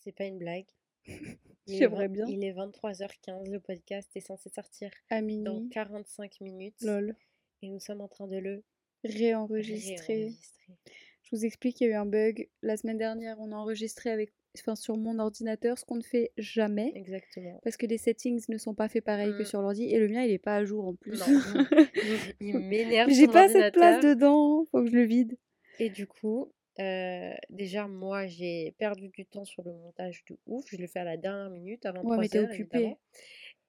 C'est pas une blague. Il est J'aimerais bien. Il est 23h15, le podcast est censé sortir À dans minuit. 45 minutes. Lol. Et nous sommes en train de le Réenregistrer. Je vous explique, il y a eu un bug. La semaine dernière, on a enregistré avec, enfin, sur mon ordinateur, ce qu'on ne fait jamais. Exactement. Parce que les settings ne sont pas faits pareil que Mm. sur l'ordi. Et le mien, il est pas à jour en plus. Non, il- m'énerve. J'ai pas cette place dedans. Faut que je le vide. Et du coup, déjà, moi, j'ai perdu du temps sur le montage de ouf. Je le fais à la dernière minute, avant Ouais, mais 3 t'es heures, occupée. évidemment.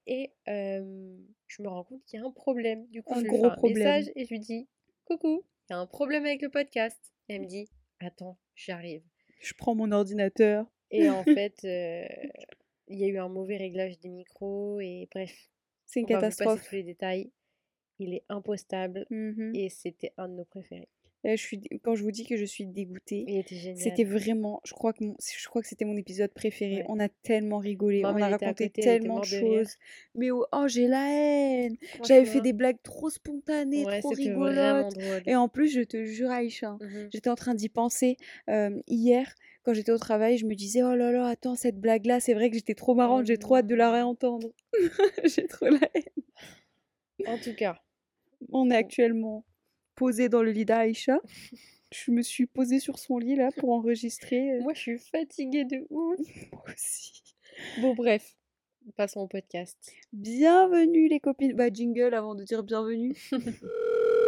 Et je me rends compte qu'il y a un problème. Du coup, Un je lui gros fais un problème. message et je lui dis Coucou, il y a un problème avec le podcast. Et elle me dit Attends, j'arrive. Je prends mon ordinateur. Et en fait, il y a eu un mauvais réglage des micros. Et bref, C'est une on va vous passer catastrophe. tous les détails. Il est impostable Mhm. et c'était un de nos préférés. Je suis, quand je vous dis que je suis dégoûtée, Il était génial. c'était vraiment, je crois que mon- je crois que c'était mon épisode préféré. Ouais. On a tellement rigolé, Maman, on a raconté côté, tellement de choses. Mais oh, oh, j'ai la haine. J'avais fait des blagues trop spontanées, ouais, trop rigolotes. Et en plus, je te jure, Aïcha, Mhm. j'étais en train d'y penser euh, hier. Quand j'étais au travail, je me disais, oh là là, attends, cette blague-là, c'est vrai que j'étais trop marrante, j'ai trop hâte de la non. réentendre. j'ai trop la haine. En tout cas, On est actuellement posé dans le lit d'Aïcha. Je me suis posée sur son lit là pour enregistrer. moi je suis fatiguée de ouf. moi aussi. Bon, bref, passons au podcast. Bienvenue les copines. Bah jingle avant de dire bienvenue.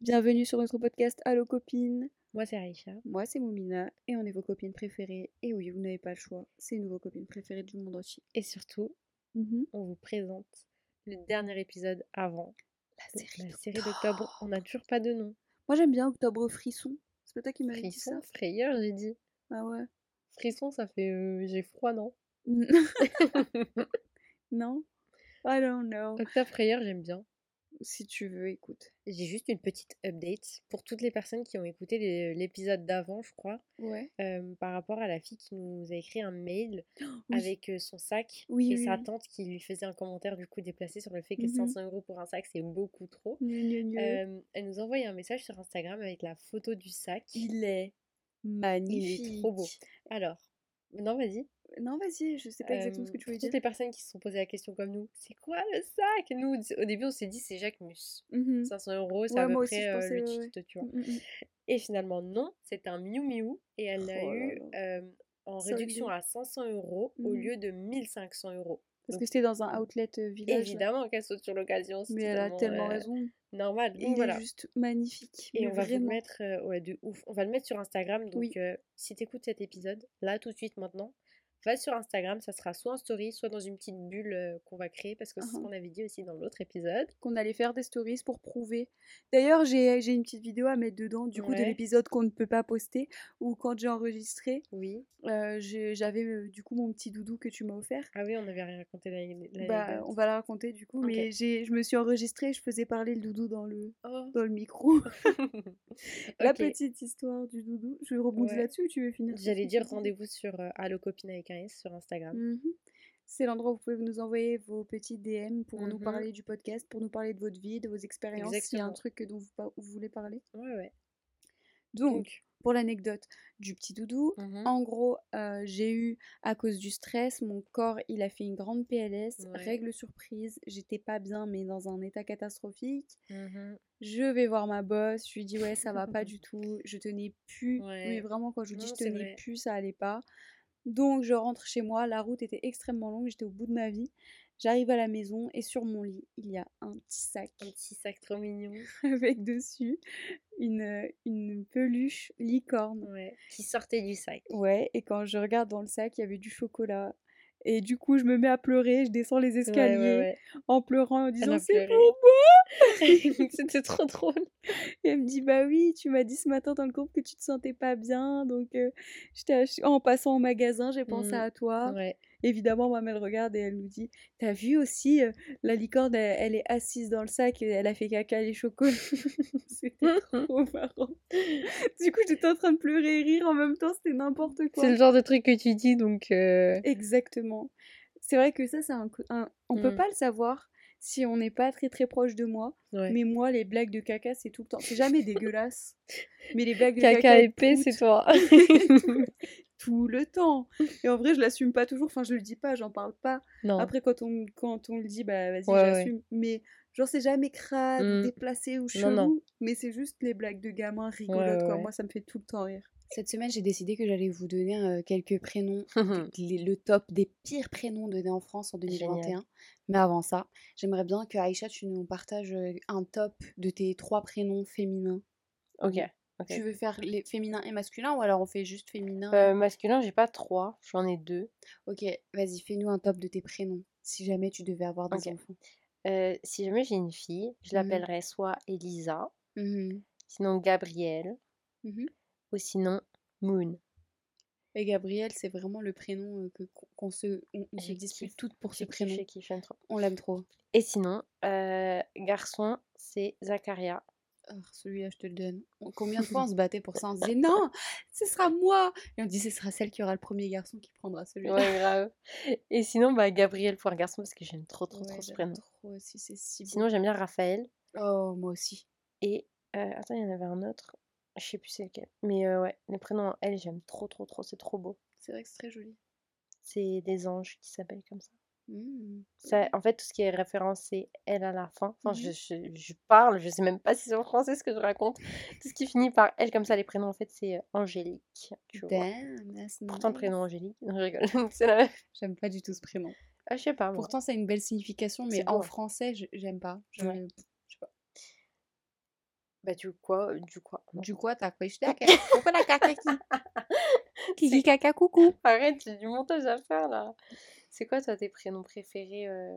Bienvenue sur notre podcast Allo copines. Moi, c'est Aïcha. Moi c'est Moumina et on est vos copines préférées. Et oui, vous n'avez pas le choix, c'est nous vos copines préférées du monde entier. Et surtout, Mhm. on vous présente le dernier épisode avant La série série d'octobre. On n'a toujours pas de nom. Moi j'aime bien Octobre Frisson. C'est toi qui m'avais dit ça frayeur, j'ai dit. Ah ouais. Frisson, ça fait euh, j'ai froid, non non I don't know. Octobre frayeur, j'aime bien. Si tu veux, écoute. J'ai juste une petite update pour toutes les personnes qui ont écouté l'épisode d'avant, je crois, Ouais. euh, par rapport à la fille qui nous a écrit un mail Oui. avec euh, son sac Oui, et oui, sa tante qui lui faisait un commentaire du coup déplacé sur le fait que. 500 euros pour un sac c'est beaucoup trop. Euh, elle nous a envoyé un message sur Instagram avec la photo du sac. Il est magnifique. trop beau. Alors, non vas-y. Non, vas-y, je sais pas exactement ce que tu pour veux toutes dire. les personnes qui se sont posées la question comme nous, c'est quoi le sac? Nous au début on s'est dit c'est Jacquemus. Mhm. 500 euros c'est Ouais, à peu moi aussi, près je euh, pensais, le ouais. titre, tu vois. Mm, mm, mm. Et finalement, non, c'est un Miu Miu et elle l'a Oh eu euh, en réduction à 500 euros au lieu de 1500 euros. Parce Donc, que c'était dans un outlet village. Évidemment qu'elle saute sur l'occasion, Mais elle a tellement euh, raison. normal. Donc Il voilà. est juste magnifique. Et on va le mettre, euh, ouais, de ouf. On va le mettre sur Instagram. Donc Oui. si tu écoutes cet épisode, là, tout de suite, maintenant, va sur Instagram. Ça sera soit en story, soit dans une petite bulle euh, qu'on va créer. Parce que c'est ce Mhm. qu'on avait dit aussi dans l'autre épisode. Qu'on allait faire des stories pour prouver. D'ailleurs, j'ai une petite vidéo à mettre dedans, du coup, de l'épisode qu'on ne peut pas poster. Ou quand j'ai enregistré, Oui. euh, j'avais euh, du coup mon petit doudou que tu m'as offert. Ah oui, on avait rien raconté l'année Bah, on va la raconter du coup, mais je me suis enregistrée, je faisais parler le doudou dans le, Oh. dans le micro. La petite histoire du doudou. Je rebondis Ouais. là-dessus ou tu veux finir J'allais dire rendez-vous sur Allo Copine avec un Sur Instagram. Mhm. C'est l'endroit où vous pouvez nous envoyer vos petits DM pour nous Mhm. parler du podcast, pour nous parler de votre vie, de vos expériences, s'il y a un truc dont vous, voulez parler. Ouais, ouais. Donc, pour l'anecdote du petit doudou, Mhm. en gros, euh, j'ai eu, à cause du stress, mon corps, il a fait une grande PLS, Ouais. règle surprise, j'étais pas bien, mais dans un état catastrophique. Je vais voir ma boss, je lui dis ouais ça va pas du tout, je tenais plus, mais vraiment quand je vous dis je tenais vrai. plus, ça allait pas. Donc je rentre chez moi, la route était extrêmement longue, j'étais au bout de ma vie. J'arrive à la maison et sur mon lit, il y a un petit sac Un petit sac trop mignon. avec dessus une, une peluche licorne. Ouais. Qui sortait du sac. Ouais, et quand je regarde dans le sac, il y avait du chocolat. Et du coup, je me mets à pleurer, je descends les escaliers ouais, ouais. en pleurant, en disant c'est pour C'était trop drôle. Et elle me dit bah oui, tu m'as dit ce matin dans le groupe que tu te sentais pas bien, donc euh, en passant au magasin, j'ai pensé Mhm. à toi. Ouais. Évidemment, ma mère regarde et elle nous dit t'as vu aussi euh, la licorne, elle, elle est assise dans le sac, et elle a fait caca les chocolats. C'était trop marrant. Du coup, j'étais en train de pleurer et rire en même temps, c'était n'importe quoi. C'est le genre de truc que tu dis donc. euh, Exactement. C'est vrai que ça, c'est un, On peut Mm. pas le savoir si on n'est pas très très proche de moi. Ouais. Mais moi, les blagues de caca, c'est tout le temps. C'est jamais dégueulasse. Mais les blagues de Caca caca, épais, c'est toi. tout le temps. Et en vrai, je l'assume pas toujours. Enfin, je le dis pas, j'en parle pas. non. Après, quand on, quand on le dit, bah vas-y, Ouais, ouais. j'assume. Mais genre, c'est jamais crade, Mm. déplacé ou Non, chelou. non. Mais c'est juste les blagues de gamins rigolotes, ouais, quoi. Moi, ça me fait tout le temps rire. Cette semaine, j'ai décidé que j'allais vous donner euh, quelques prénoms, les- le top des pires prénoms donnés en France en 2021. Mais avant ça, j'aimerais bien que Aïcha, tu nous partages euh, un top de tes trois prénoms féminins. ok. Tu veux faire les féminins et masculins ou alors on fait juste féminin Euh, masculin, j'ai pas trois, j'en ai deux. Ok, vas-y, fais-nous un top de tes prénoms si jamais tu devais avoir des Ok. enfants. Euh, si jamais j'ai une fille, je Mhm. l'appellerais soit Elisa, Mhm, sinon Gabrielle, mhm. ou sinon Moon. Et Gabriel, c'est vraiment le prénom euh, que qu'on se, on, on se dispute toutes pour ce prénom. trop. On l'aime trop. Et sinon, euh, garçon, c'est Zacharia. Oh, celui-là, je te le donne. On- Combien de fois on se battait pour ça? On se disait non, ce sera moi. Et on dit ce sera celle qui aura le premier garçon qui prendra celui-là. Ouais, grave. Et sinon, bah, Gabriel pour un garçon parce que j'aime trop, trop, Ouais, trop ce prénom. trop aussi, c'est si beau. Sinon, j'aime bien Raphaël. Oh, moi aussi. Et euh, attends, il y en avait un autre. Je sais plus c'est lequel. Mais euh, ouais, les prénoms en L, j'aime trop, trop, trop. C'est trop beau. C'est vrai que c'est très joli. C'est des anges qui s'appellent comme ça. Mmh. Ça, en fait, tout ce qui est référencé elle à la fin. Enfin, je, Mhm. je, je parle, je sais même pas si c'est en français ce que je raconte. Tout ce qui finit par elle comme ça, les prénoms, en fait, c'est euh, Angélique. Tu vois. Damn, that's Pourtant, le prénom Angélique. Non, je rigole. la. J'aime pas du tout ce prénom. Ah, je sais pas. moi. Pourtant, ça a une belle signification, mais beau, en hein. français, je- j'aime pas. Je, Ouais. je sais pas. Bah, du quoi Du quoi. Du coup, t'as quoi Je. Pourquoi la caca qui Kiki caca coucou? Arrête, j'ai du montage à faire là. C'est quoi, toi, tes prénoms préférés euh,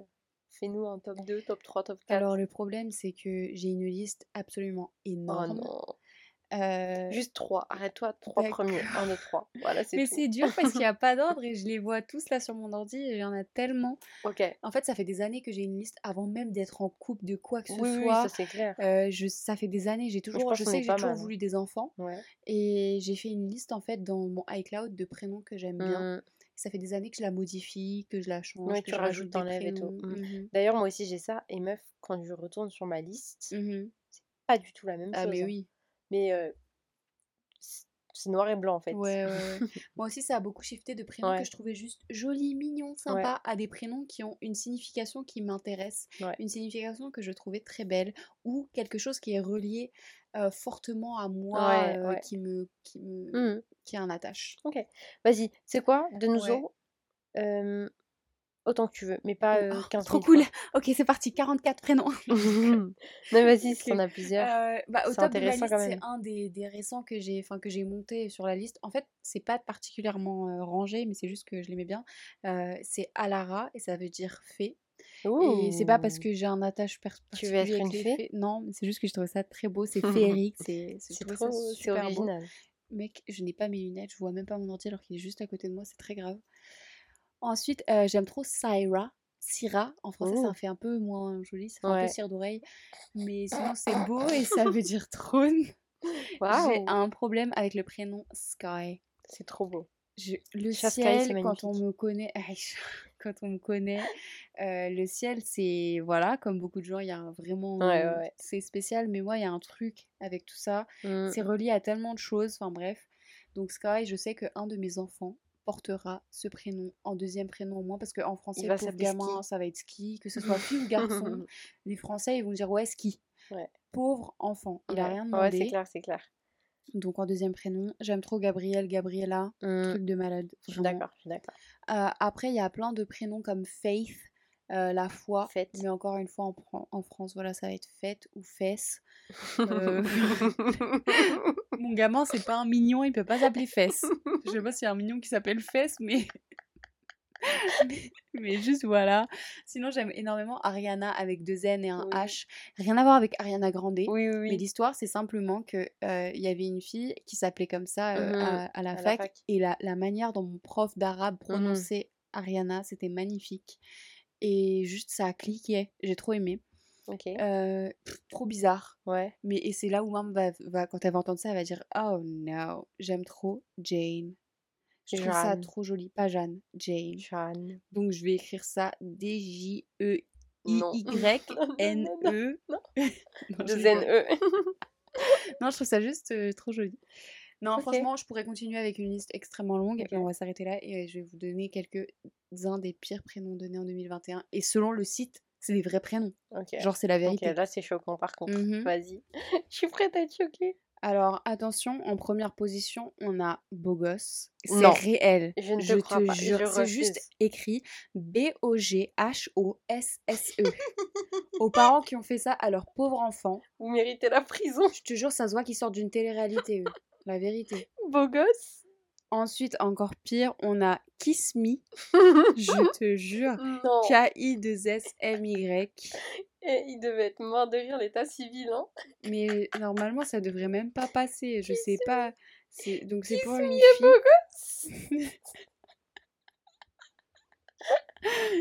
Fais-nous un top 2, top 3, top 4. Alors, le problème, c'est que j'ai une liste absolument oh énorme. non. Euh, Juste 3. Arrête-toi, 3 D'accord. premiers. 1, 2, 3. Voilà, c'est Mais c'est dur parce qu'il n'y a pas d'ordre et je les vois tous là sur mon ordi et il y en a tellement. Ok. En fait, ça fait des années que j'ai une liste avant même d'être en couple de quoi que ce Oui, oui, soit. ça c'est clair. Euh, je, ça fait des années, j'ai toujours, je sais que j'ai toujours mal, hein. voulu des enfants Ouais. et j'ai fait une liste en fait dans mon iCloud de prénoms que j'aime bien. Ça fait des années que je la modifie, que je la change, Ouais, que tu je rajoutes, t'enlèves et tout. prénoms. Mm. Mhm. D'ailleurs, moi aussi j'ai ça. Et meuf, quand je retourne sur ma liste, Mhm. pas du tout la même Ah chose. mais hein. oui. Mais euh, c'est noir et blanc en fait. Ouais, ouais, ouais. Moi aussi, ça a beaucoup shifté de prénoms que je trouvais juste jolis, mignons, sympas, à des prénoms qui ont une signification qui m'intéresse, une signification que je trouvais très belle, ou quelque chose qui est relié euh, fortement à moi, euh, qui me, qui me, Mm. qui en attache. Ok. Vas-y, c'est quoi De euh, Autant que tu veux, mais pas euh, Oh, 15 trop 000 cool. Ok, c'est parti. 44 prénoms. non, vas-y, si t'en as plusieurs. Euh, bah, au C'est top de intéressant liste, c'est un des, des récents que j'ai, enfin que j'ai monté sur la liste. En fait, c'est pas particulièrement euh, rangé, mais c'est juste que je l'aimais bien. Euh, c'est Alara et ça veut dire fée. Et c'est pas parce Ouh. que j'ai un attache per- Tu veux être particulier une fée? Non, c'est juste que je trouvais ça très beau. C'est féerique. C'est, trop, c'est beau. original. Mec, je n'ai pas mes lunettes, je vois même pas mon ordi alors qu'il est juste à côté de moi, c'est très grave. Ensuite, euh, j'aime trop Syra. Syra, en français, Oh. ça fait un peu moins joli, ça fait un peu cire d'oreille. Mais sinon, c'est beau et ça veut dire trône. J'ai un problème avec le prénom Sky. c'est trop beau. Je- le Sky, ciel, c'est quand on me connaît, quand on me connaît, euh, le ciel, c'est voilà, comme beaucoup de gens, il y a un vraiment, Ouais, ouais, ouais. c'est spécial. Mais moi, il y a un truc avec tout ça. Mm. C'est relié à tellement de choses. Enfin bref. Donc Sky, je sais qu'un de mes enfants portera ce prénom en deuxième prénom au moins parce qu'en français, s'appeler gamin, Ski. ça va être ski, que ce soit fille ou garçon. les Français, ils vont dire ouais ski. Ouais. Pauvre enfant, il a Ouais. rien Ouais, c'est demandé. clair, c'est clair. Donc en deuxième prénom, j'aime trop Gabriel, Gabriella, Mm. truc de malade. Je suis d'accord, je suis d'accord. Euh, après, il y a plein de prénoms comme Faith, euh, la foi. Fête. Mais encore une fois, en, Fran- en France, voilà, ça va être fête ou fesse. Euh, Mon gamin, c'est pas un mignon, il peut pas s'appeler fesse. Je sais pas s'il y a un mignon qui s'appelle fesse, mais... mais... mais juste voilà. Sinon, j'aime énormément Ariana avec deux N et un Oui. H. Rien à voir avec Ariana Grande. oui, oui, Mais l'histoire, c'est simplement que euh, y avait une fille qui s'appelait comme ça Mhm. à, à la À la fac, et la, la manière dont mon prof d'arabe prononçait Ariana, c'était magnifique. Et juste ça cliquait, j'ai trop aimé. Ok. Euh, pff, trop bizarre. Ouais. Mais et c'est là où maman va, va- quand elle va entendre ça, elle va dire Oh no, j'aime trop Jane. Je trouve ça trop joli. Pas Jeanne, Jane. Jeanne. Donc je vais écrire ça D-J-E-I-Y-N-E. Non. Non, non, je trouve ça juste euh, trop joli. Non, franchement, je pourrais continuer avec une liste extrêmement longue, Ok. mais on va s'arrêter là et euh, je vais vous donner quelques-uns des pires prénoms donnés en 2021. Et selon le site, c'est des vrais prénoms. Ok. Genre, c'est la vérité. là c'est choquant par contre. Mhm. Vas-y. Je suis prête à être choquée. Alors, attention, en première position, on a Beau Gosse. C'est réel. Je ne te je crois te pas, je jure, c'est juste écrit B-O-G-H-O-S-S-E. Aux parents qui ont fait ça à leur pauvre enfant, Vous méritez la prison. je te jure, ça se voit qu'ils sortent d'une télé-réalité, eux. La vérité. Beau gosse. Ensuite, encore pire, on a Kiss Me. Je te jure. Non. K-I-2-S-M-Y. Et il devait être mort de rire l'état civil, hein. Mais normalement, ça devrait même pas passer. Je sais pas. Donc c'est pour une fille.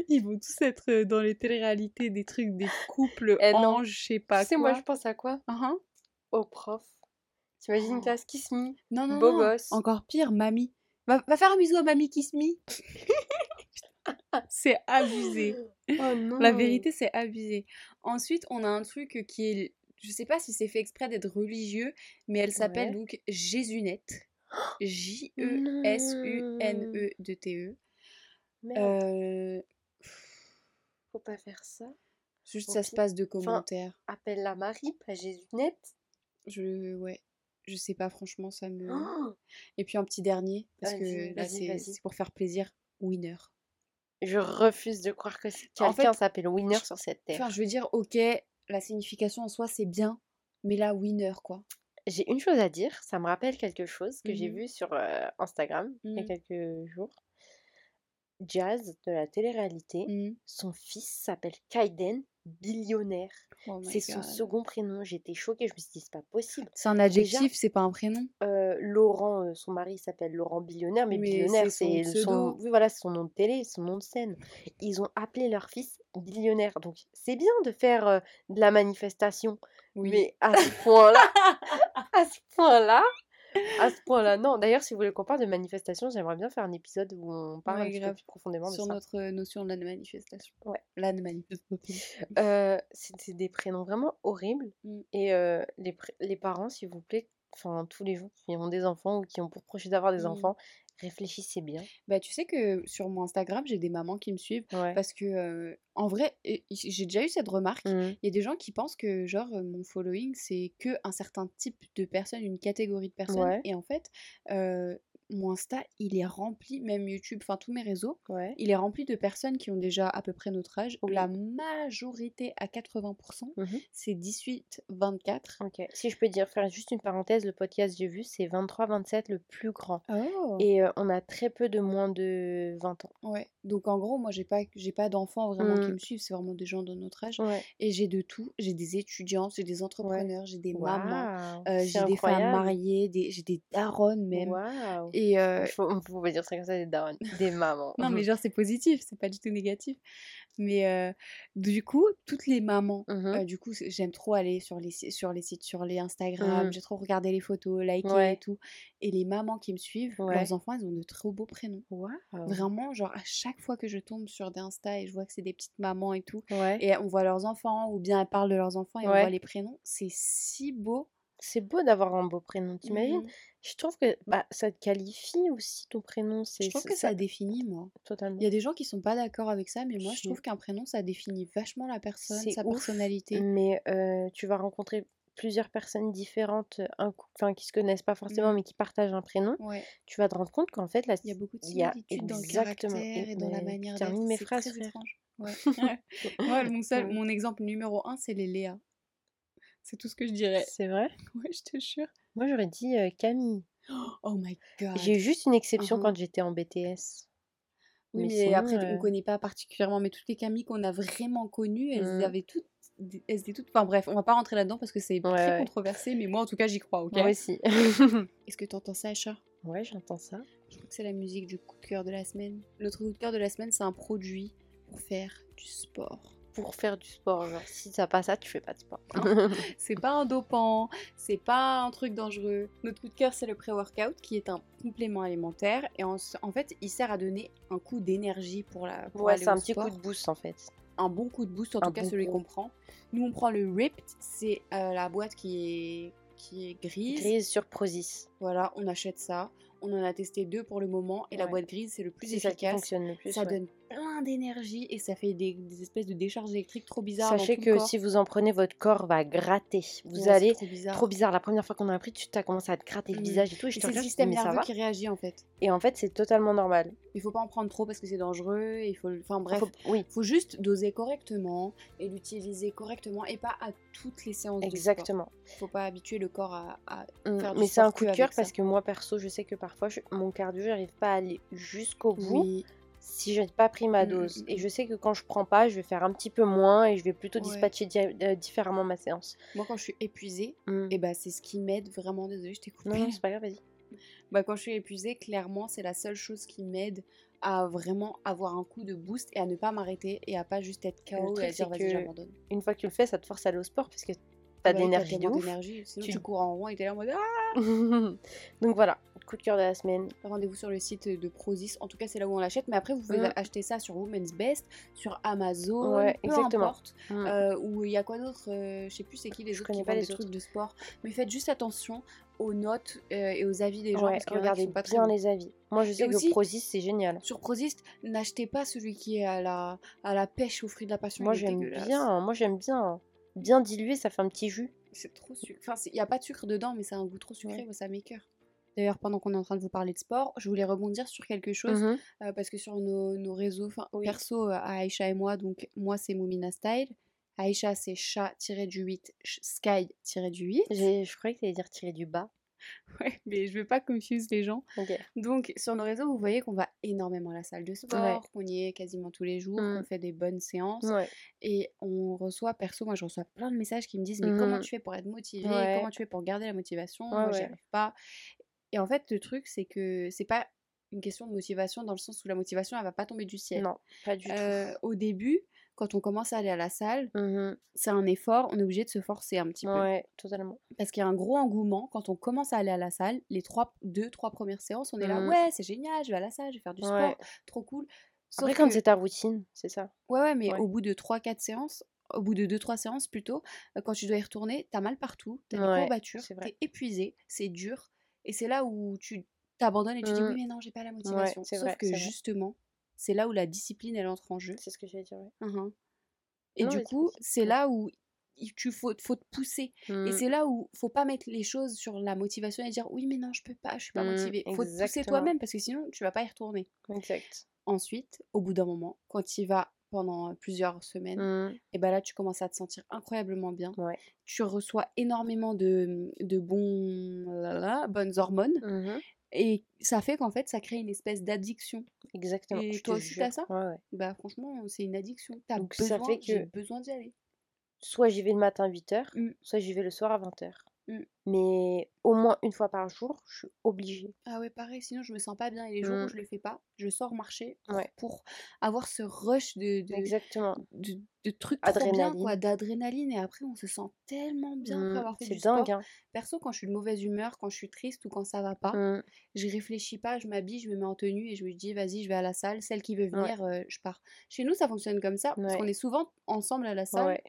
Ils vont tous être euh, dans les téléréalités des trucs des couples Eh non. anges, je sais pas tu sais, quoi. moi je pense à quoi? Uhum. Au prof. T'imagines une Oh. classe Kiss Me Non non Beau non. gosse. Encore pire, mamie. Va, va faire un bisou à mamie Kiss Me. c'est abusé. Oh non. La vérité, c'est abusé. Ensuite, on a un truc qui est. Je sais pas si c'est fait exprès d'être religieux, mais elle s'appelle Ouais. donc Jésunette. J-E-S-U-N-E de T-E. Merde, Euh, faut pas faire ça. juste, ça se passe de Enfin, commentaires. Appelle la Marie, pas Jésunette. Je. Ouais. Je sais pas, franchement, ça me. Oh, Et puis un petit dernier, parce que là, c'est pour faire plaisir. Winner. je refuse de croire que En quelqu'un fait, s'appelle Winner sur cette terre. Enfin, je veux dire, ok, la signification en soi, c'est bien. Mais là, winner, quoi. J'ai une chose à dire, ça me rappelle quelque chose que j'ai Mhm. vu sur euh, Instagram il y a Mhm. quelques jours. Jazz de la télé-réalité, Mhm. son fils s'appelle Kaiden, billionnaire. Oh C'est son second prénom. J'étais choquée, je me suis dit, c'est pas possible. C'est un adjectif, c'est pas un prénom? euh, Laurent, euh, son mari s'appelle Laurent Billionnaire, mais, Mais Billionnaire, c'est son c'est le- son, pseudo. oui, voilà, c'est son nom de télé, son nom de scène. Ils ont appelé leur fils Billionnaire. Donc, c'est bien de faire euh, de la manifestation, Oui. mais à ce point-là, à ce point-là, à ce point-là, non. D'ailleurs, si vous voulez qu'on parle de manifestation, j'aimerais bien faire un épisode où on parle Ouais, un petit peu plus profondément de Sur ça. notre euh, notion de la manifestation. Ouais. La manifestation. Euh, c'est des prénoms vraiment horribles. Mm. Et euh, les parents, s'il vous plaît, enfin tous les gens qui ont des enfants ou qui ont pour projet d'avoir des Mm. enfants, réfléchissez bien. Bah, tu sais que sur mon Instagram, j'ai des mamans qui me suivent Ouais. parce que, euh, en vrai, j'ai déjà eu cette remarque. Mm. Il y a des gens qui pensent que, genre, mon following, c'est que un certain type de personnes, une catégorie de personnes. Ouais. Et en fait, euh, mon Insta, il est rempli, même YouTube, enfin tous mes réseaux, Ouais. il est rempli de personnes qui ont déjà à peu près notre âge. La majorité, à 80%, Mhm. c'est 18-24. Ok. Si je peux dire, faire juste une parenthèse, le podcast j'ai vu, c'est 23-27 le plus grand. Oh Et euh, on a très peu de moins de 20 ans. Ouais, donc en gros, moi j'ai pas, j'ai pas d'enfants vraiment qui Mm. me suivent, c'est vraiment des gens de notre âge. Ouais. Et j'ai de tout, j'ai des étudiants, j'ai des entrepreneurs, j'ai des mamans, euh, j'ai des femmes mariées, des, j'ai des daronnes même. Et euh, Il faut, on peut pas dire ça comme ça, des darons, des mamans. non, mais genre c'est positif, c'est pas du tout négatif. Mais euh, du coup, toutes les mamans, Mhm. euh, du coup, j'aime trop aller sur les, sur les sites, sur les Instagram, Mhm. j'ai trop regardé les photos, liker Ouais. et tout. Et les mamans qui me suivent, Ouais. leurs enfants, ils ont de trop beaux prénoms. Waouh. Vraiment, genre à chaque fois que je tombe sur des Insta et je vois que c'est des petites mamans et tout, Ouais. et on voit leurs enfants, ou bien elles parlent de leurs enfants et on voit les prénoms, c'est si beau. C'est beau d'avoir un beau prénom, t'imagines Mhm. Je trouve que bah, ça te qualifie aussi ton prénom. C'est, Je trouve que ça définit, moi. Totalement. Il y a des gens qui sont pas d'accord avec ça, mais moi je trouve qu'un prénom ça définit vachement la personne, sa ouf, personnalité. Mais euh, tu vas rencontrer plusieurs personnes différentes, un enfin qui se connaissent pas forcément, Mhm. mais qui partagent un prénom. Ouais, Tu vas te rendre compte qu'en fait, là, il y a beaucoup de similitudes dans le caractère et dans la manière termine d'être. mes C'est phrases, très frère. étrange. Ouais. Mon, seul, mon exemple numéro un, c'est les Léa. C'est tout ce que je dirais. C'est vrai? Ouais, je te jure. Moi, j'aurais dit euh, Camille. Oh my god. J'ai eu juste une exception Mhm. quand j'étais en BTS. Oui, Mais mais, sinon, après, euh, on connaît pas particulièrement, mais toutes les Camille qu'on a vraiment connues, elles Mm. avaient toutes. Elles étaient toutes. Enfin bref, on va pas rentrer là-dedans parce que c'est Ouais, très ouais. controversé, mais moi en tout cas j'y crois, ok? Moi aussi. Est-ce que t'entends ça, Acha? Ouais, j'entends ça. Je crois que c'est la musique du coup de cœur de la semaine. L'autre coup de cœur de la semaine, c'est un produit pour faire du sport. Pour faire du sport. Genre, si t'as pas ça, tu fais pas de sport. C'est pas un dopant, c'est pas un truc dangereux. Notre coup de cœur, c'est le pré-workout qui est un complément alimentaire et en, en fait, il sert à donner un coup d'énergie pour la. Pour ouais, c'est un petit sport. coup de boost en fait. Un bon coup de boost, en Un tout cas celui qu'on prend. Nous, on prend le Ripped, c'est euh, la boîte qui est qui est grise. Grise sur Prozis. Voilà, on achète ça. On en a testé deux pour le moment et la boîte grise, c'est le plus efficace. fonctionne le plus. Ça ouais. donne plein d'énergie et ça fait des, des espèces de décharges électriques trop bizarres. Sachez que si vous en prenez, votre corps va gratter. Vous Ouais, allez. trop bizarre. Trop bizarre. La première fois qu'on a appris, tu as commencé à te gratter le Mm. visage et tout. Et Et je te c'est le système nerveux qui réagit en fait. Et en fait, c'est totalement normal. Il faut pas en prendre trop parce que c'est dangereux. Il faut, enfin bref, Faut- Oui, faut juste doser correctement et l'utiliser correctement et pas à toutes les séances de exactement. Faut pas habituer le corps à, à- Mm, faire du Mais c'est un coup de cœur parce que moi, perso, je sais que parfois, je- mon cardio, j'arrive pas à aller jusqu'au bout oui, si je n'ai pas pris ma Mm, dose. mm, Et mm. je sais que quand je prends pas, je vais faire un petit peu moins et je vais plutôt Ouais. dispatcher di- euh, différemment ma séance. moi quand je suis épuisée, et bah c'est ce qui m'aide vraiment. Désolée, je t'ai coupé. Non, c'est pas grave, vas-y. Bah, quand je suis épuisée, clairement, c'est la seule chose qui m'aide à vraiment avoir un coup de boost et à ne pas m'arrêter et à pas juste être Le KO et à dire vas-y, j'abandonne. Une fois que tu le fais, ça te force à aller au sport parce que t'as Bah de oui, l'énergie de ouf. d'énergie, Sinon, Tu- tu... cours en rond et t'es là en mode Ah Donc voilà, coup de cœur de la semaine. Rendez-vous sur le site de Prozis. En tout cas, c'est là où on l'achète. Mais après, vous pouvez acheter ça sur Women's Best, sur Amazon, Ouais, peu exactement. importe. Mm. Euh, ou il y a quoi d'autre euh, Je sais plus c'est qui les Je autres connais qui pas les des autres. trucs de sport. Mais faites juste attention aux notes euh, et aux avis des gens Ouais, parce a qui regardez pas bien les avis. Moi, je sais que aussi- Prozis, c'est génial. Sur Prozis, n'achetez pas celui qui est à la, à la pêche aux fruits de la passion. Moi, j'aime bien. Moi, j'aime bien. Bien dilué, ça fait un petit jus. C'est trop sucré. Enfin, il n'y a pas de sucre dedans, mais c'est un goût trop sucré, Ouais. moi, ça m'écoeure. D'ailleurs, pendant qu'on est en train de vous parler de sport, je voulais rebondir sur quelque chose, Mhm. euh, parce que sur nos, nos réseaux Oui. perso, euh, à Aïcha et moi, donc moi c'est Moumina Style, Aïcha c'est chat-du-8, sky-du-8. J'ai- Je croyais que t'allais dire tirer du bas. Ouais, mais je veux pas confuse les gens. Donc, sur nos réseaux, vous voyez qu'on va énormément à la salle de sport, qu'on y est quasiment tous les jours, Mm. qu'on fait des bonnes séances. Ouais. Et on reçoit, perso, moi je reçois plein de messages qui me disent Mais comment Mhm. tu fais pour être motivé. Comment tu fais pour garder la motivation? Moi j'y arrive pas. Et en fait, le truc, c'est que c'est pas une question de motivation dans le sens où la motivation elle va pas tomber du ciel. Non, pas du Euh, au début, quand on commence à aller à la salle, tout. Mhm. c'est un effort, on est obligé de se forcer un petit peu. Ouais, totalement. Parce qu'il y a un gros engouement quand on commence à aller à la salle. Les trois, deux, trois premières séances, on est là, Mhm. ouais, c'est génial, je vais à la salle, je vais faire du sport, Ouais. trop cool. Sauf Après, quand c'est ta routine, c'est ça. Ouais, ouais, mais Ouais. au bout de 3-4 séances, au bout de 2-3 séances plutôt, euh, quand tu dois y retourner, t'as mal partout, t'as des Ouais, courbatures, t'es épuisé, c'est dur. Et c'est là où tu t'abandonnes et tu dis Mm. oui, mais non, j'ai pas la motivation. c'est Sauf vrai, que justement, c'est là où la discipline elle entre en jeu. C'est ce que j'allais dire. Ouais. Mhm. Et Non, du coup, c'est ouais. là où il- tu faut, faut te pousser. Et Mm. c'est là où faut pas mettre les choses sur la motivation et dire oui, mais non, je peux pas, je suis pas motivée. Faut te pousser toi-même parce que sinon tu vas pas y retourner. Exact. Ensuite, au bout d'un moment, quand tu y vas pendant plusieurs semaines, Mm. et ben là tu commences à te sentir incroyablement bien. Ouais. Tu reçois énormément de, de bons, là, bonnes hormones Mhm. et ça fait qu'en fait ça crée une espèce d'addiction. Exactement. Et je toi aussi, t'as ça? Ouais, ouais. Bah franchement c'est une addiction. T'as Donc, ça besoin, fait j'ai que- besoin d'y aller. Soit j'y vais le matin à 8h, Mm. soit j'y vais le soir à 20h. Mm. Mais au moins une fois par jour, je suis obligée. Ah ouais pareil, sinon je me sens pas bien et les jours où Mm. je le fais pas, je sors marcher pour, Ouais. pour avoir ce rush de, de, Exactement. de, de trucs d'adrénaline et après on se sent tellement bien après Mm. avoir fait du sport. dingue. Hein. Perso quand je suis de mauvaise humeur, quand je suis triste ou quand ça va pas, je réfléchis pas, je m'habille, je me mets en tenue et je me dis vas-y, je vais à la salle, celle qui veut Ouais. venir, euh, je pars. Chez nous, ça fonctionne comme ça, parce Ouais. qu'on est souvent ensemble à la salle,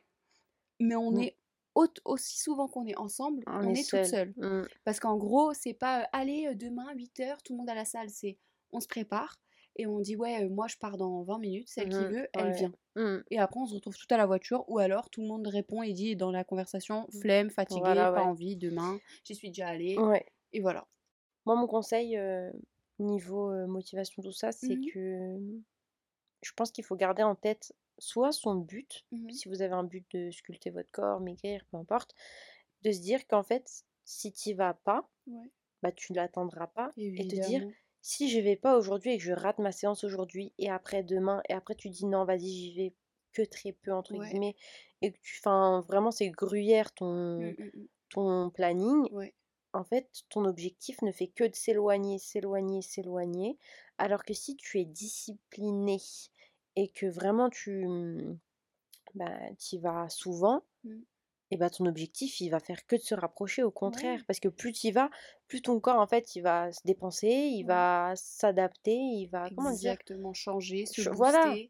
mais on est aussi souvent qu'on est ensemble, on, est, toute seule. Mm. Parce qu'en gros, c'est pas euh, allez, euh, demain 8h, tout le monde à la salle, c'est on se prépare et on dit ouais, euh, moi je pars dans 20 minutes, celle qui Mhm, veut, elle ouais. vient. Mm. Et après, on se retrouve tout à la voiture, ou alors tout le monde répond et dit dans la conversation flemme, fatigué, Voilà, pas envie, demain, j'y suis déjà allée, Ouais. et voilà. Moi, mon conseil euh, niveau motivation, tout ça, c'est que je pense qu'il faut garder en tête soit son but, Mhm. si vous avez un but de sculpter votre corps, maigrir, peu importe, de se dire qu'en fait, si tu vas pas, Ouais. bah tu l'atteindras pas. Et te dire, si je vais pas aujourd'hui et que je rate ma séance aujourd'hui et après demain, et après tu dis non, vas-y, j'y vais que très peu, entre Ouais. guillemets, et que tu, enfin, vraiment, c'est gruyère ton, Mm, mm, mm. ton planning, Ouais. en fait, ton objectif ne fait que de s'éloigner, s'éloigner, s'éloigner. Alors que si tu es discipliné et que vraiment tu, bah, tu y vas souvent, Mmh. et bah, ton objectif, il va faire que de se rapprocher, au contraire. Ouais. Parce que plus tu y vas, plus ton corps, en fait, il va se dépenser, il Ouais. va s'adapter, il va, comment dire, Exactement, changer, se booster voilà.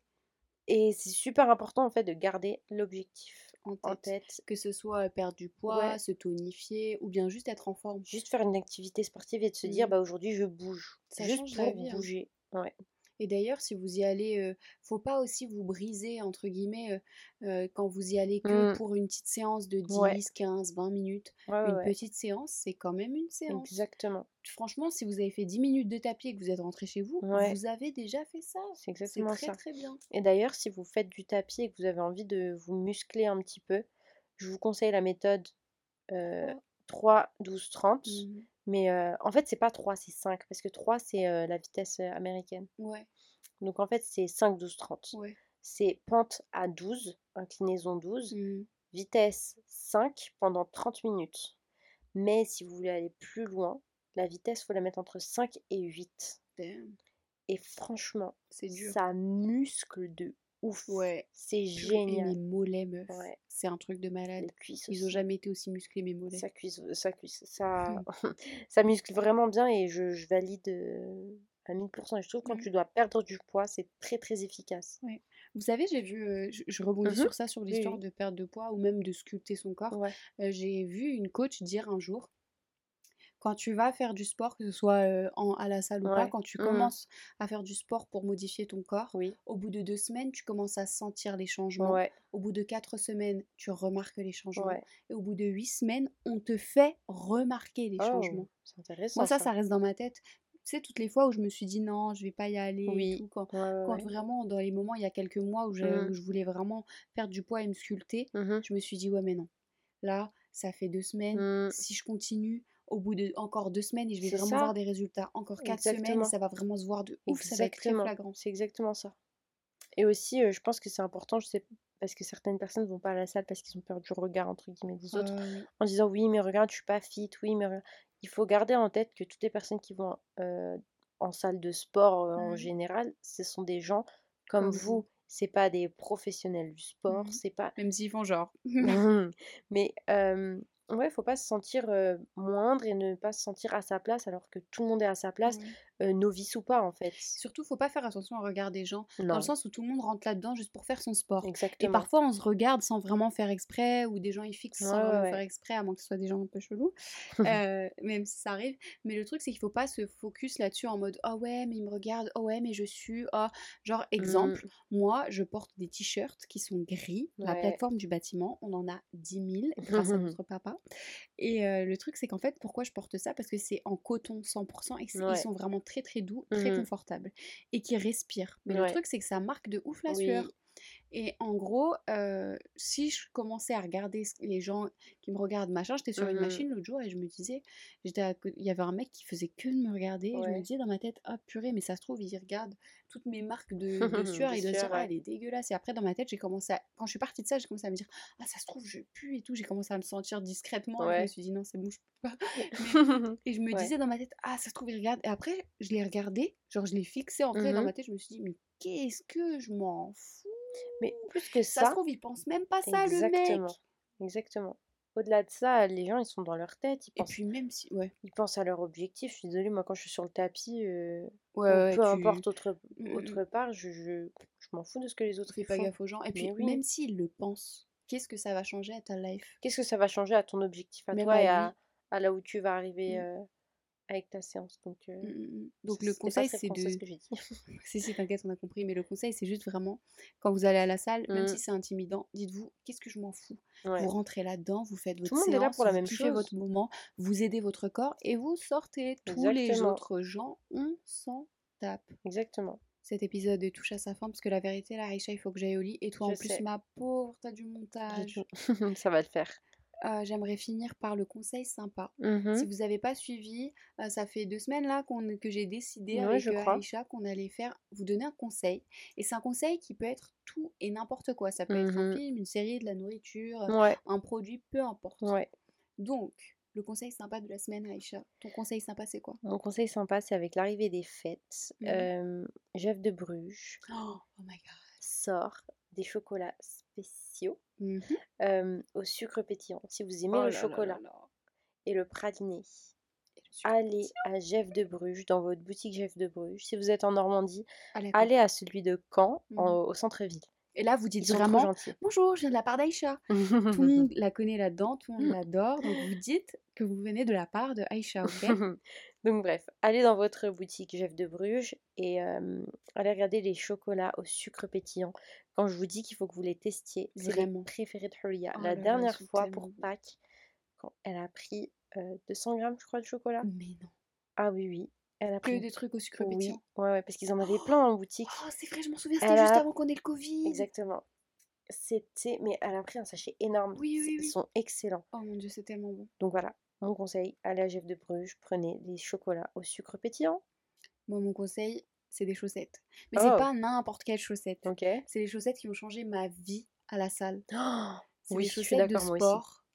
Et c'est super important, en fait, de garder l'objectif en tête. Que ce soit euh, perdre du poids, Ouais. se tonifier ou bien juste être en forme. Juste faire une activité sportive et de se dire, Mmh. bah, aujourd'hui, je bouge. Ça Juste change la pour hein. bouger. Ouais. Et d'ailleurs, si vous y allez, euh, faut pas aussi vous briser, entre guillemets, euh, quand vous y allez que Mmh. pour une petite séance de 10, Ouais. 15, 20 minutes. Ouais, Une ouais. petite séance, c'est quand même une séance. Exactement. Franchement, si vous avez fait 10 minutes de tapis et que vous êtes rentré chez vous, vous avez déjà fait ça. C'est exactement très ça. très bien. Et d'ailleurs, si vous faites du tapis et que vous avez envie de vous muscler un petit peu, je vous conseille la méthode euh, Ouais. 3, 12, 30. Mhm. Mais euh, en fait, c'est pas 3, c'est 5. Parce que 3, c'est euh, la vitesse américaine. Ouais, Donc en fait, c'est 5, 12, 30. ouais. C'est pente à 12, inclinaison 12, Mhm. vitesse 5 pendant 30 minutes. Mais si vous voulez aller plus loin, la vitesse, faut la mettre entre 5 et 8. Damn, Et franchement, dur. ça muscle de ouf. Ouais. C'est Et génial. mes mollets, meuf. Ouais. C'est un truc de malade. Les cuisses Ils ont jamais été aussi musclés, mes mollets. Ça cuise, ça cuise, ça, ça muscle vraiment bien et je, je valide euh, à 1000%. Et je trouve que quand tu dois perdre du poids, c'est très très efficace. Vous savez, j'ai vu, euh, je, je rebondis Mhm. sur ça, sur l'histoire oui. de perte de poids ou même de sculpter son corps. Ouais. Euh, j'ai vu une coach dire un jour, quand tu vas faire du sport, que ce soit euh, en, à la salle ou pas, quand tu Mhm. commences à faire du sport pour modifier ton corps, Oui. au bout de deux semaines, tu commences à sentir les changements. Ouais. Au bout de quatre semaines, tu remarques les changements. Ouais. Et au bout de huit semaines, on te fait remarquer les changements. Oh, c'est intéressant Moi, ça, ça. ça reste dans ma tête. Tu sais, toutes les fois où je me suis dit non, je vais pas y aller et Oui. tout, quand, Ouais, ouais, quand ouais. vraiment, dans les moments, il y a quelques mois où je, où je voulais vraiment perdre du poids et me sculpter, Mhm. je me suis dit ouais, mais non. Là, ça fait deux semaines. Si je continue, au bout de encore deux semaines, et je vais vraiment ça. voir des résultats. Encore quatre semaines, ça va vraiment se voir de ouf, ça va être très flagrant. C'est exactement ça. Et aussi, euh, je pense que c'est important, je sais, parce que certaines personnes vont pas à la salle parce qu'ils ont peur du regard, entre guillemets, des autres, Euh, en disant oui, mais regarde, je suis pas fit, oui, mais regarde. Il faut garder en tête que toutes les personnes qui vont euh, en salle de sport euh, en général, ce sont des gens comme Comme vous. vous. C'est pas des professionnels du sport, Mhm. c'est pas. Même s'ils font genre. Mais euh, ouais, faut pas se sentir moindre et ne pas se sentir à sa place alors que tout le monde est à sa place, Ouais. Euh, novice ou pas en fait. Surtout, faut pas faire attention au regard des gens, dans le sens où tout le monde rentre là-dedans juste pour faire son sport. Et parfois, on se regarde sans vraiment faire exprès, ou des gens ils fixent sans Ouais, vraiment ouais. faire exprès, à moins que ce soit des gens un peu chelous, euh, même si ça arrive. Mais le truc, c'est qu'il faut pas se focus là-dessus en mode oh ouais, mais il me regarde, oh ouais, mais je suis. Oh. Genre, exemple, moi, je porte des t-shirts qui sont gris, la plateforme du bâtiment, on en a 10 000 grâce à notre papa. Et euh, le truc, c'est qu'en fait, pourquoi je porte ça? Parce que c'est en coton 100% et ils sont vraiment très très doux, très Mhm. confortables et qui respirent. Mais le truc, c'est que ça marque de ouf la Oui. sueur. Et en gros, euh, si je commençais à regarder les gens qui me regardent, machin, j'étais sur une Mhm. machine l'autre jour et je me disais, j'étais il y avait un mec qui faisait que de me regarder. Et je me disais dans ma tête, ah purée, mais ça se trouve, il regarde toutes mes marques de, de sueur. Il doit dire, ah, elle est dégueulasse. Et après, dans ma tête, j'ai commencé à. Quand je suis partie de ça, j'ai commencé à me dire, ah, ça se trouve, je pue et tout. J'ai commencé à me sentir discrètement. Et je me suis dit, non, c'est bon, je peux pas. Et je me Ouais. disais dans ma tête, ah, ça se trouve, il regarde. Et après, je l'ai regardé, genre, je l'ai fixé en vrai dans Mhm. ma tête. Je me suis dit, mais qu'est-ce que je m'en fous Mais plus que Ça se ça, trouve, il pense même pas ça, le mec. exactement, exactement. Au-delà de ça, les gens ils sont dans leur tête, ils Et pensent, puis, même si. Ouais. ils pensent à leur objectif. Je suis désolée, moi quand je suis sur le tapis, euh, Ouais, ou ouais, peu tu- importe autre, Mm, mm, autre part, je, je, je m'en fous de ce que les autres Fais pas gaffe aux gens. Et puis, oui. même s'ils le pensent, qu'est-ce que ça va changer à ta life? Qu'est-ce que ça va changer à ton objectif, à Même toi à et à, à là où tu vas arriver Mm. euh, avec ta séance. Donc, euh, Mm, mm, mm. Donc, c- le conseil, c'est de. ce que j'ai dit. Si, si, t'inquiète, on a compris. Mais le conseil, c'est juste vraiment, quand vous allez à la salle, même Mm. si c'est intimidant, dites-vous, qu'est-ce que je m'en fous? Ouais. Vous rentrez là-dedans, vous faites votre Tout le monde est là séance, pour la vous même chose. votre moment, vous aidez votre corps et vous sortez. Tous les autres gens, on s'en tape. Exactement. Cet épisode touche à sa fin parce que la vérité, là, Aïcha, il faut que j'aille au lit. Et toi, Je en plus, sais. ma pauvre, t'as du montage. ça va le faire. Euh, J'aimerais finir par le conseil sympa. Mhm. Si vous n'avez pas suivi, euh, ça fait deux semaines là que j'ai décidé Ouais, avec je euh, crois. Aïcha qu'on allait faire, vous donner un conseil. Et c'est un conseil qui peut être tout et n'importe quoi. Ça peut être un Mhm. film, une série, de la nourriture, Ouais, un produit, peu importe. ouais. Donc, le conseil sympa de la semaine, Aïcha. Ton conseil sympa, c'est quoi? Mon conseil sympa, c'est avec l'arrivée des fêtes. Mhm. euh, Jeff de Bruges oh, oh my god. sort des chocolats spéciaux euh, au sucre pétillant. Si vous aimez Oh le là chocolat là là. et le praliné, allez à Jeff de Bruges, dans votre boutique Jeff de Bruges. Si vous êtes en Normandie, Allez, à allez à celui de Caen, en- au centre-ville. Et là, vous dites vraiment. Bonjour, je viens de la part d'Aïcha. Tout le monde la connaît là-dedans, tout le monde l'adore. Donc vous dites que vous venez de la part de Aïcha, ok? Donc bref, allez dans votre boutique Jeff de Bruges et euh, allez regarder les chocolats au sucre pétillant. Quand je vous dis qu'il faut que vous les testiez, c'est les Vraiment. préférés de Hulia. Oh La là, dernière fois pour. Pâques, quand elle a pris euh, 200 grammes, je crois, de chocolat. Mais non. Ah oui, oui. Elle a Que pris. des trucs au sucre Oui, pétillant. ouais, ouais, parce qu'ils en avaient plein en boutique. Oh, c'est vrai, je m'en souviens, c'était juste a- avant qu'on ait le Covid. Exactement. C'était. Mais elle a pris un sachet énorme. Oui, oui, C'est- Ils oui. sont excellents. Oh mon dieu, c'est tellement bon. Donc voilà, mon conseil, allez à Jeff de Bruges, prenez des chocolats au sucre pétillant. Moi, mon conseil, c'est des chaussettes. Mais Oh. c'est pas n'importe quelle chaussette. Ok. C'est les chaussettes qui ont changé ma vie à la salle. Oh, C'est Oui, des je suis chaussettes de sport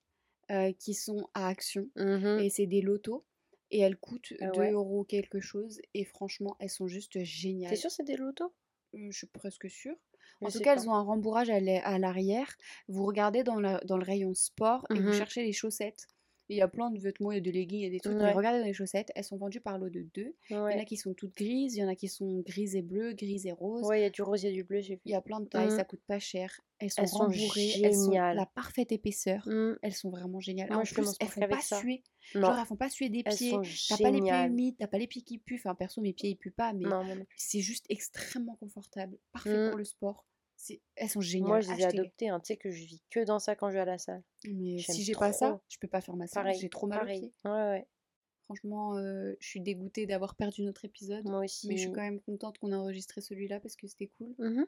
euh, qui sont à action. mhm. Et c'est des lotos. Et elles coûtent Ah 2 ouais. euros quelque chose. Et franchement, elles sont juste géniales. T'es sûr que c'est des lotos? Euh, Je suis presque sûre. Je En tout cas, pas. elles ont un rembourrage à l'a- l'arrière. Vous regardez dans, la- dans le rayon sport et vous Mhm. cherchez les chaussettes. Il y a plein de vêtements, il y a des leggings, il y a des trucs. Mais regardez dans les chaussettes, elles sont vendues par lot de deux. Il y en a qui sont toutes grises, il y en a qui sont grises et bleues, grises et roses. ouais, il y a du rose, il y a du bleu, j'ai vu. Il y a plein de tailles, Mhm. ça coûte pas cher. Elles sont Elles sont rembourrées, elles sont la parfaite épaisseur. Mm. Elles sont vraiment géniales. Moi, en je plus, elles font pas ça. suer. Non, Genre, elles font pas suer des elles pieds. T'as pas les pieds humides, t'as pas les pieds qui puent. Enfin, perso, mes pieds ils puent pas, mais c'est juste extrêmement confortable. Parfait Mm. pour le sport. Elles sont géniales. Moi, je les ai adoptées. Hein. Tu sais que je vis que dans ça quand je vais à la salle. Mais si j'ai pas ça, je peux pas faire ma. Pareil. J'ai trop mal pareil. Ouais, ouais. Franchement, euh, je suis dégoûtée d'avoir perdu notre épisode. Moi aussi. Mais je suis quand même contente qu'on a enregistré celui-là parce que c'était cool. Mhm.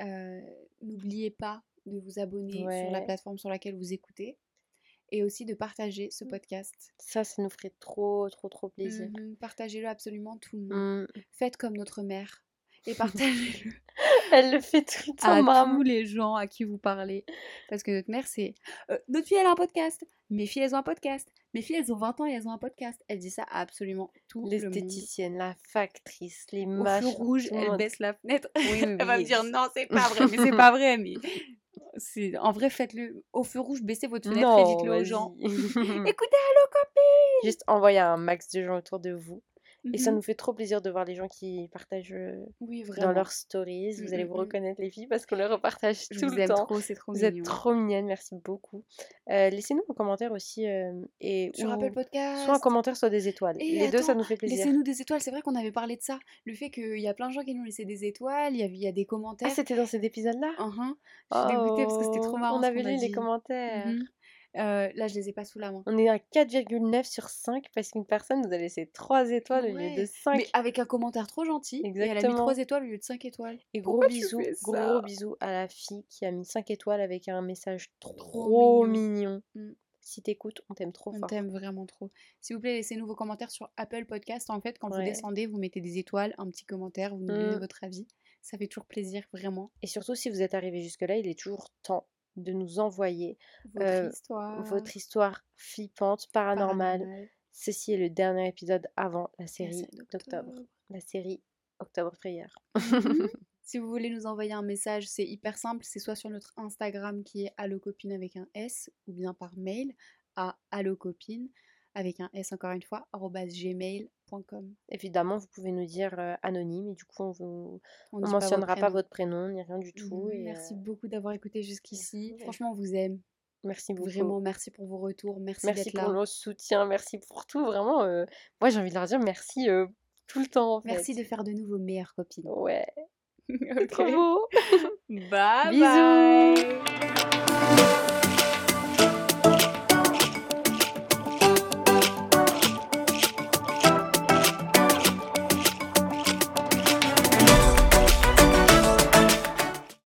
Euh, N'oubliez pas de vous abonner sur la plateforme sur laquelle vous écoutez et aussi de partager ce podcast. Ça, ça nous ferait trop, trop, trop plaisir. Mhm, Partagez-le absolument tout le monde. Mm. Faites comme notre mère et partagez-le Elle le fait tout le temps, à maman. tous les gens à qui vous parlez. Parce que notre mère, c'est euh, notre fille, elle a un podcast. Mes filles, elles ont un podcast. Mes filles, elles ont 20 ans et elles ont un podcast. Elle dit ça à absolument tout le monde. L'esthéticienne, la factrice, les Au feu machins. rouge, elle monde. baisse la fenêtre. Oui, oui, elle va me dire non, c'est pas vrai, mais c'est pas vrai. Mais en vrai, faites-le au feu rouge, baissez votre fenêtre et dites-le aux gens. Écoutez, allô copine. Juste envoyer un max de gens autour de vous. Et ça Mhm. nous fait trop plaisir de voir les gens qui partagent Oui, dans leurs stories. Vous Mm, allez vous mm. reconnaître les filles parce qu'on les repartage Je tout vous le aime temps. trop, c'est trop Vous mignon. êtes trop mignonnes, merci beaucoup. Euh, Laissez-nous un commentaire aussi. euh, et Sur ou- Apple Podcast. Soit un commentaire, soit des étoiles. Et les deux, ça nous fait plaisir. Laissez-nous des étoiles, c'est vrai qu'on avait parlé de ça. Le fait qu'il y a plein de gens qui nous laissaient des étoiles, il y, a, il y a des Ah, commentaires. c'était dans cet épisode-là? Uhum. Je suis dégoûtée parce que c'était trop Oh, marrant. On avait lu les commentaires. Euh, là, je les ai pas sous la main. On est à 4,9 sur 5 parce qu'une personne nous a laissé 3 étoiles au lieu de Ouais. 5. Mais avec un commentaire trop gentil. Et elle a mis Exactement. 3 étoiles au lieu de 5 étoiles. Et gros Pourquoi bisous, gros, bisous à la fille qui a mis 5 étoiles avec un message trop, Trop mignon. Mm. Si t'écoutes, on t'aime trop On fort. t'aime vraiment trop. S'il vous plaît, laissez-nous vos commentaires sur Apple Podcast. En fait, quand vous descendez, vous mettez des étoiles, un petit commentaire, vous nous donnez Mm. votre avis. Ça fait toujours plaisir, vraiment. Et surtout, si vous êtes arrivé jusque-là, il est toujours temps de nous envoyer Votre Euh, histoire. votre histoire flippante, paranormale. Ceci est le dernier épisode avant la série d'octobre. La série Octobre Prière. Mhm. si vous voulez nous envoyer un message, c'est hyper simple. C'est soit sur notre Instagram qui est allocopine avec un S, ou bien par mail à allocopine avec un S encore une fois, gmail.com. Évidemment, vous pouvez nous dire euh, anonyme et du coup, on vous pas mentionnera pas votre prénom ni rien du tout. Mhm. et, Merci euh, beaucoup d'avoir écouté jusqu'ici. Ouais. Franchement, on vous aime. merci beaucoup. Vraiment, merci pour vos retours. Merci, Merci d'être pour le soutien, merci pour tout. Vraiment, euh, moi j'ai envie de leur dire merci tout le temps en fait. Merci de faire de nous vos meilleures copines. Ouais, Ok. trop beau. Bye Bisous. bye.